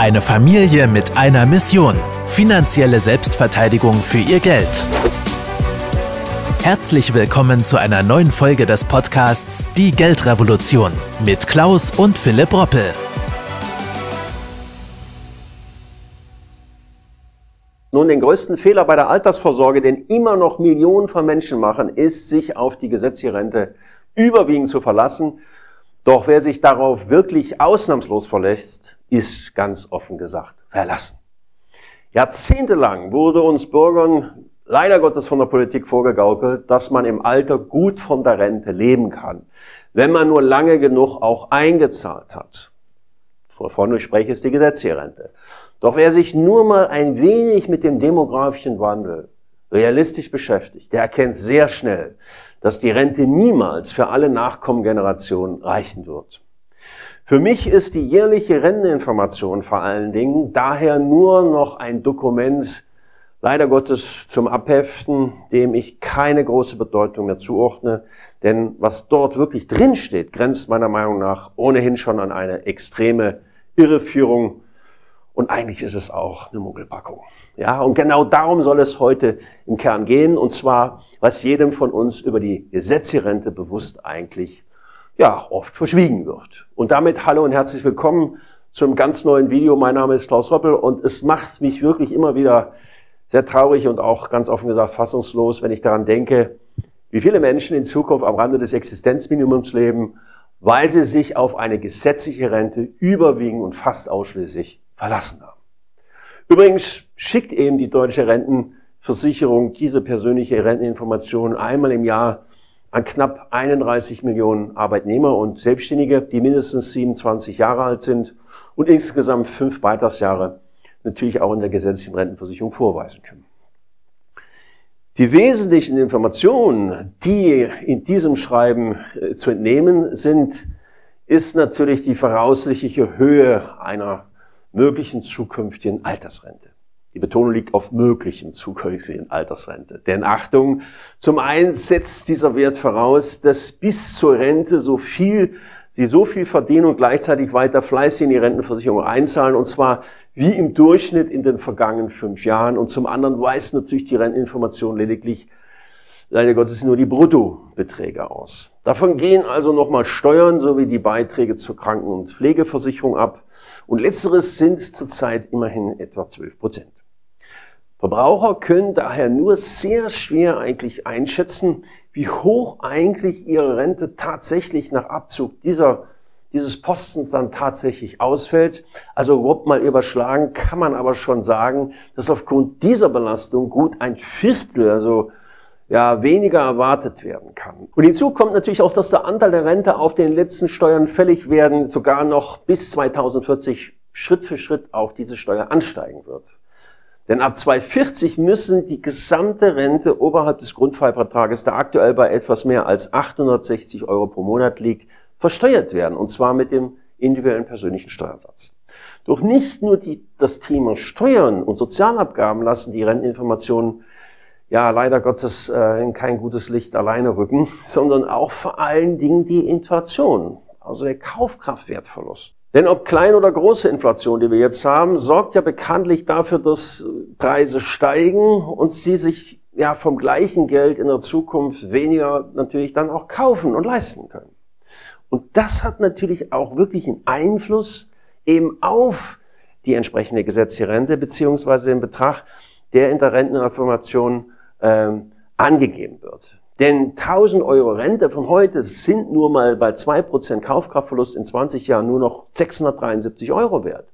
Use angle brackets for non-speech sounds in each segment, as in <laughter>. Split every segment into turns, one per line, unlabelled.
Eine Familie mit einer Mission. Finanzielle Selbstverteidigung für ihr Geld. Herzlich willkommen zu einer neuen Folge des Podcasts Die Geldrevolution mit Klaus und Philipp Roppel.
Nun, den größten Fehler bei der Altersvorsorge, den immer noch Millionen von Menschen machen, ist, sich auf die gesetzliche Rente überwiegend zu verlassen. Doch wer sich darauf wirklich ausnahmslos verlässt, ist ganz offen gesagt verlassen. Jahrzehntelang wurde uns Bürgern leider Gottes von der Politik vorgegaukelt, dass man im Alter gut von der Rente leben kann, wenn man nur lange genug auch eingezahlt hat. Wovon ich spreche, ist die gesetzliche Rente. Doch wer sich nur mal ein wenig mit dem demografischen Wandel realistisch beschäftigt, der erkennt sehr schnell, dass die Rente niemals für alle Nachkommengenerationen reichen wird. Für mich ist die jährliche Renteninformation vor allen Dingen daher nur noch ein Dokument, leider Gottes zum Abheften, dem ich keine große Bedeutung mehr zuordne, denn was dort wirklich drinsteht, grenzt meiner Meinung nach ohnehin schon an eine extreme Irreführung und eigentlich ist es auch eine Muggelpackung. Ja, und genau darum soll es heute im Kern gehen. Und zwar, was jedem von uns über die Gesetzrente bewusst eigentlich, ja, oft verschwiegen wird. Und damit hallo und herzlich willkommen zum ganz neuen Video. Mein Name ist Klaus Roppel und es macht mich wirklich immer wieder sehr traurig und auch ganz offen gesagt fassungslos, wenn ich daran denke, wie viele Menschen in Zukunft am Rande des Existenzminimums leben, weil sie sich auf eine gesetzliche Rente überwiegend und fast ausschließlich verlassen haben. Übrigens schickt eben die deutsche Rentenversicherung diese persönliche Renteninformation einmal im Jahr an knapp 31 Millionen Arbeitnehmer und Selbstständige, die mindestens 27 Jahre alt sind und insgesamt fünf Beitragsjahre natürlich auch in der gesetzlichen Rentenversicherung vorweisen können. Die wesentlichen Informationen, die in diesem Schreiben äh, zu entnehmen sind, ist natürlich die voraussichtliche Höhe einer möglichen zukünftigen Altersrente. Die Betonung liegt auf möglichen zukünftigen Altersrente. Denn Achtung, zum einen setzt dieser Wert voraus, dass bis zur Rente so viel, sie so viel verdienen und gleichzeitig weiter fleißig in die Rentenversicherung einzahlen, und zwar wie im Durchschnitt in den vergangenen fünf Jahren. Und zum anderen weist natürlich die Renteninformation lediglich, leider Gottes, nur die Bruttobeträge aus. Davon gehen also nochmal Steuern sowie die Beiträge zur Kranken- und Pflegeversicherung ab. Und letzteres sind zurzeit immerhin etwa 12 Prozent. Verbraucher können daher nur sehr schwer eigentlich einschätzen, wie hoch eigentlich ihre Rente tatsächlich nach Abzug dieser, dieses Postens dann tatsächlich ausfällt. Also grob mal überschlagen kann man aber schon sagen, dass aufgrund dieser Belastung gut ein Viertel, also ja, weniger erwartet werden kann. Und hinzu kommt natürlich auch, dass der Anteil der Rente auf den letzten Steuern fällig werden, sogar noch bis 2040 Schritt für Schritt auch diese Steuer ansteigen wird. Denn ab 2040 müssen die gesamte Rente oberhalb des Grundfreibetrages, der aktuell bei etwas mehr als 860 Euro pro Monat liegt, versteuert werden. Und zwar mit dem individuellen persönlichen Steuersatz. Doch nicht nur die, das Thema Steuern und Sozialabgaben lassen die Renteninformationen ja leider Gottes äh, in kein gutes Licht alleine rücken, sondern auch vor allen Dingen die Inflation, also der Kaufkraftwertverlust. Denn ob kleine oder große Inflation, die wir jetzt haben, sorgt ja bekanntlich dafür, dass Preise steigen und sie sich ja vom gleichen Geld in der Zukunft weniger natürlich dann auch kaufen und leisten können. Und das hat natürlich auch wirklich einen Einfluss eben auf die entsprechende gesetzliche Rente beziehungsweise den Betrag, der in der Renteninformation ähm, angegeben wird. Denn 1000 Euro Rente von heute sind nur mal bei 2% Kaufkraftverlust in 20 Jahren nur noch 673 Euro wert.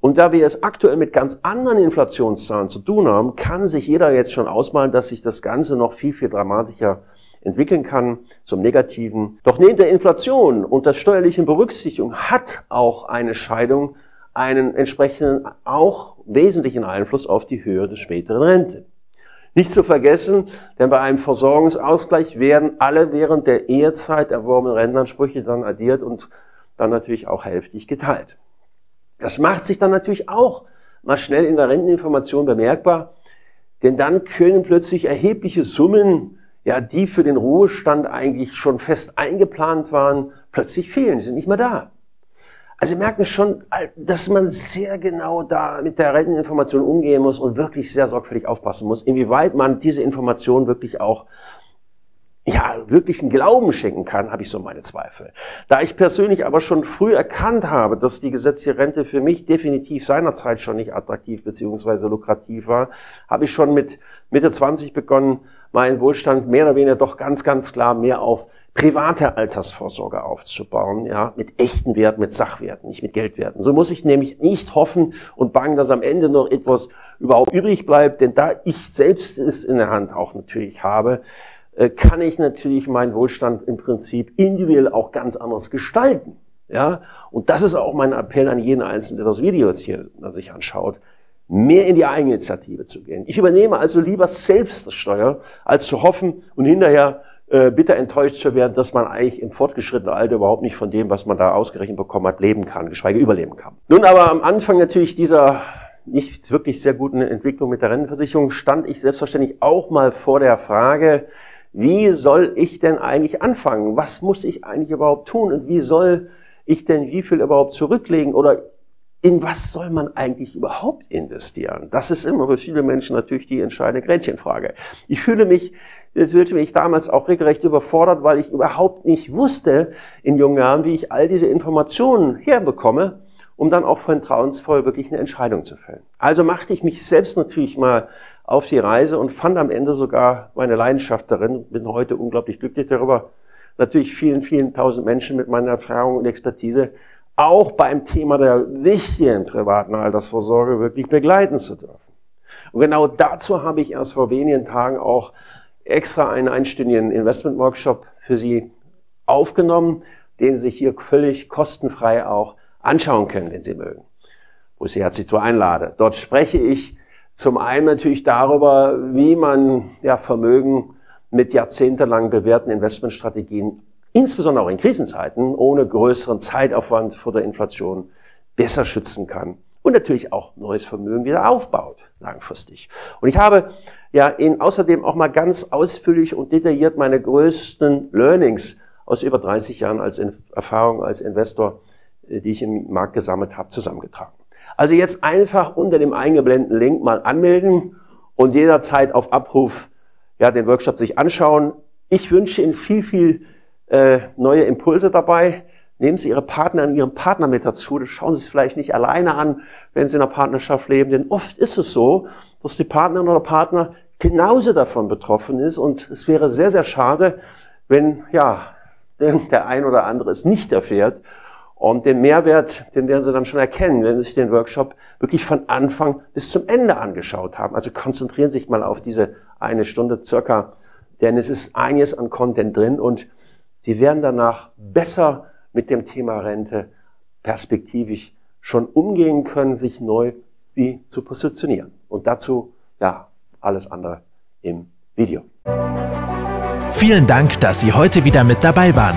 Und da wir es aktuell mit ganz anderen Inflationszahlen zu tun haben, kann sich jeder jetzt schon ausmalen, dass sich das Ganze noch viel, viel dramatischer entwickeln kann zum Negativen. Doch neben der Inflation und der steuerlichen Berücksichtigung hat auch eine Scheidung einen entsprechenden, auch wesentlichen Einfluss auf die Höhe der späteren Rente. Nicht zu vergessen, denn bei einem Versorgungsausgleich werden alle während der Ehezeit erworbenen Rentenansprüche dann addiert und dann natürlich auch hälftig geteilt. Das macht sich dann natürlich auch mal schnell in der Renteninformation bemerkbar, denn dann können plötzlich erhebliche Summen, ja, die für den Ruhestand eigentlich schon fest eingeplant waren, plötzlich fehlen, sind nicht mehr da. Also Sie merken schon, dass man sehr genau da mit der Renteninformation umgehen muss und wirklich sehr sorgfältig aufpassen muss, inwieweit man diese Information wirklich auch ja, wirklichen Glauben schenken kann, habe ich so meine Zweifel. Da ich persönlich aber schon früh erkannt habe, dass die gesetzliche Rente für mich definitiv seinerzeit schon nicht attraktiv beziehungsweise lukrativ war, habe ich schon mit Mitte 20 begonnen, meinen Wohlstand mehr oder weniger doch ganz, ganz klar mehr auf private Altersvorsorge aufzubauen, ja, mit echten Werten, mit Sachwerten, nicht mit Geldwerten. So muss ich nämlich nicht hoffen und bangen, dass am Ende noch etwas überhaupt übrig bleibt, denn da ich selbst es in der Hand auch natürlich habe, kann ich natürlich meinen Wohlstand im Prinzip individuell auch ganz anders gestalten. Ja, und das ist auch mein Appell an jeden Einzelnen, der das Video jetzt hier sich anschaut mehr in die Eigeninitiative zu gehen. Ich übernehme also lieber selbst das Steuer, als zu hoffen und hinterher äh, bitter enttäuscht zu werden, dass man eigentlich im fortgeschrittenen Alter überhaupt nicht von dem, was man da ausgerechnet bekommen hat, leben kann, geschweige überleben kann. Nun aber am Anfang natürlich dieser nicht wirklich sehr guten Entwicklung mit der Rentenversicherung stand ich selbstverständlich auch mal vor der Frage, wie soll ich denn eigentlich anfangen? Was muss ich eigentlich überhaupt tun? Und wie soll ich denn wie viel überhaupt zurücklegen? Oder in was soll man eigentlich überhaupt investieren? Das ist immer für viele Menschen natürlich die entscheidende Gretchenfrage. Ich fühle mich, es fühlte mich damals auch regelrecht überfordert, weil ich überhaupt nicht wusste in jungen Jahren, wie ich all diese Informationen herbekomme, um dann auch vertrauensvoll wirklich eine Entscheidung zu fällen. Also machte ich mich selbst natürlich mal auf die Reise und fand am Ende sogar meine Leidenschaft darin. Bin heute unglaublich glücklich darüber, natürlich vielen, vielen tausend Menschen mit meiner Erfahrung und Expertise auch beim Thema der wichtigen privaten Altersvorsorge wirklich begleiten zu dürfen. Und genau dazu habe ich erst vor wenigen Tagen auch extra einen einstündigen Investment-Workshop für Sie aufgenommen, den Sie sich hier völlig kostenfrei auch anschauen können, wenn Sie mögen, wo ich Sie herzlich zu einlade. Dort spreche ich zum einen natürlich darüber, wie man ja, Vermögen mit jahrzehntelang bewährten Investmentstrategien insbesondere auch in Krisenzeiten, ohne größeren Zeitaufwand vor der Inflation besser schützen kann und natürlich auch neues Vermögen wieder aufbaut, langfristig. Und ich habe ja in außerdem auch mal ganz ausführlich und detailliert meine größten Learnings aus über 30 Jahren als Erfahrung als Investor, die ich im Markt gesammelt habe, zusammengetragen. Also jetzt einfach unter dem eingeblendeten Link mal anmelden und jederzeit auf Abruf ja, den Workshop sich anschauen. Ich wünsche Ihnen viel, viel äh, neue Impulse dabei. Nehmen Sie Ihre Partner und Ihren Partner mit dazu. Schauen Sie es vielleicht nicht alleine an, wenn Sie in einer Partnerschaft leben. Denn oft ist es so, dass die Partnerin oder Partner genauso davon betroffen ist. Und es wäre sehr, sehr schade, wenn, ja, <laughs> der ein oder andere es nicht erfährt. Und den Mehrwert, den werden Sie dann schon erkennen, wenn Sie sich den Workshop wirklich von Anfang bis zum Ende angeschaut haben. Also konzentrieren Sie sich mal auf diese eine Stunde circa, denn es ist einiges an Content drin und Sie werden danach besser mit dem Thema Rente perspektivisch schon umgehen können, sich neu wie zu positionieren. Und dazu, ja, alles andere im Video.
Vielen Dank, dass Sie heute wieder mit dabei waren.